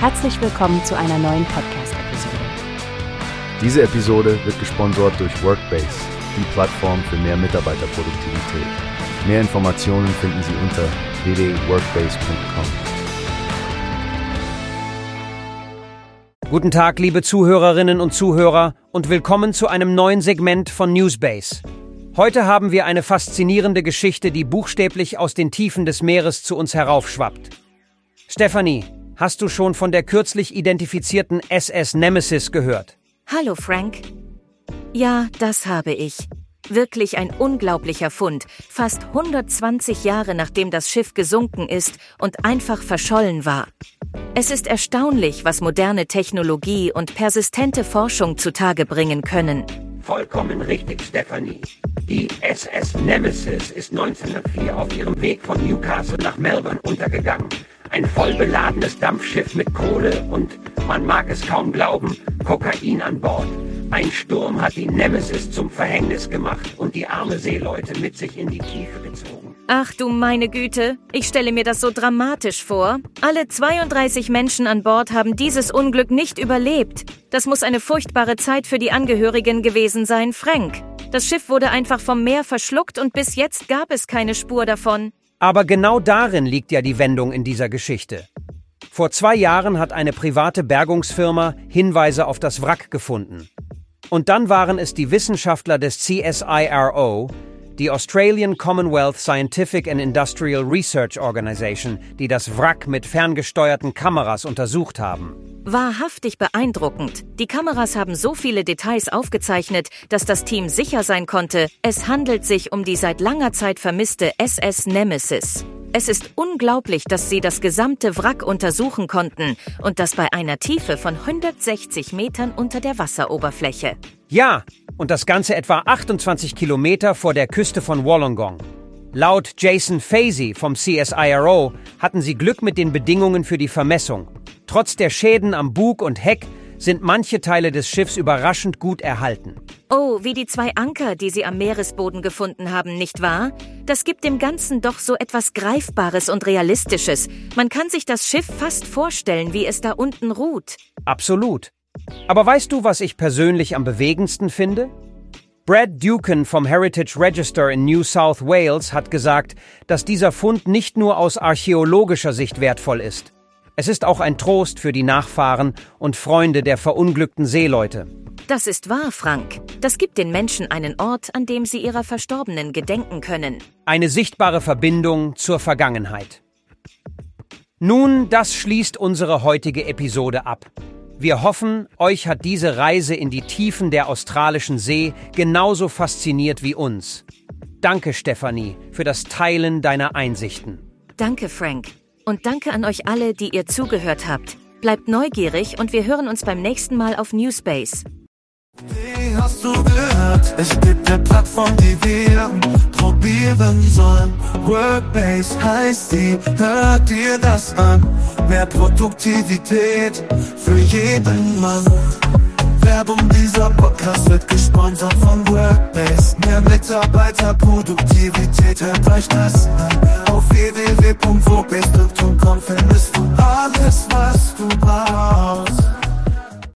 Herzlich willkommen zu einer neuen Podcast-Episode. Diese Episode wird gesponsert durch Workbase, die Plattform für mehr Mitarbeiterproduktivität. Mehr Informationen finden Sie unter www.workbase.com. Guten Tag, liebe Zuhörerinnen und Zuhörer, und willkommen zu einem neuen Segment von Newsbase. Heute haben wir eine faszinierende Geschichte, die buchstäblich aus den Tiefen des Meeres zu uns heraufschwappt. Stephanie, hast du schon von der kürzlich identifizierten SS Nemesis gehört? Hallo Frank. Ja, das habe ich. Wirklich ein unglaublicher Fund, fast 120 Jahre nachdem das Schiff gesunken ist und einfach verschollen war. Es ist erstaunlich, was moderne Technologie und persistente Forschung zutage bringen können. Vollkommen richtig, Stephanie. Die SS Nemesis ist 1904 auf ihrem Weg von Newcastle nach Melbourne untergegangen. Ein vollbeladenes Dampfschiff mit Kohle und, man mag es kaum glauben, Kokain an Bord. Ein Sturm hat die Nemesis zum Verhängnis gemacht und die arme Seeleute mit sich in die Tiefe gezogen. Ach du meine Güte, ich stelle mir das so dramatisch vor. Alle 32 Menschen an Bord haben dieses Unglück nicht überlebt. Das muss eine furchtbare Zeit für die Angehörigen gewesen sein, Frank. Das Schiff wurde einfach vom Meer verschluckt und bis jetzt gab es keine Spur davon. Aber genau darin liegt ja die Wendung in dieser Geschichte. Vor zwei Jahren hat eine private Bergungsfirma Hinweise auf das Wrack gefunden. Und dann waren es die Wissenschaftler des CSIRO, die Australian Commonwealth Scientific and Industrial Research Organization, die das Wrack mit ferngesteuerten Kameras untersucht haben. Wahrhaftig beeindruckend. Die Kameras haben so viele Details aufgezeichnet, dass das Team sicher sein konnte, es handelt sich um die seit langer Zeit vermisste SS Nemesis. Es ist unglaublich, dass sie das gesamte Wrack untersuchen konnten und das bei einer Tiefe von 160 Metern unter der Wasseroberfläche. Ja, und das Ganze etwa 28 Kilometer vor der Küste von Wollongong. Laut Jason Fazy vom CSIRO hatten sie Glück mit den Bedingungen für die Vermessung. Trotz der Schäden am Bug und Heck sind manche Teile des Schiffs überraschend gut erhalten. Oh, wie die zwei Anker, die sie am Meeresboden gefunden haben, nicht wahr? Das gibt dem Ganzen doch so etwas Greifbares und Realistisches. Man kann sich das Schiff fast vorstellen, wie es da unten ruht. Absolut. Aber weißt du, was ich persönlich am bewegendsten finde? Brad Dukin vom Heritage Register in New South Wales hat gesagt, dass dieser Fund nicht nur aus archäologischer Sicht wertvoll ist. Es ist auch ein Trost für die Nachfahren und Freunde der verunglückten Seeleute. Das ist wahr, Frank. Das gibt den Menschen einen Ort, an dem sie ihrer Verstorbenen gedenken können. Eine sichtbare Verbindung zur Vergangenheit. Nun, das schließt unsere heutige Episode ab. Wir hoffen, euch hat diese Reise in die Tiefen der australischen See genauso fasziniert wie uns. Danke, Stefanie, für das Teilen deiner Einsichten. Danke, Frank. Und danke an euch alle, die ihr zugehört habt. Bleibt neugierig und wir hören uns beim nächsten Mal auf Newspace. Wie hast du gehört? Es gibt eine Plattform, die wir probieren sollen. Workbase heißt die, hört dir das an. Mehr Produktivität für jeden Mann. Werbung dieser Podcast wird gesponsert von Workbase. Mehr Mitarbeiterproduktivität, hört euch das an. Www.workbase.com findest du alles, was du brauchst.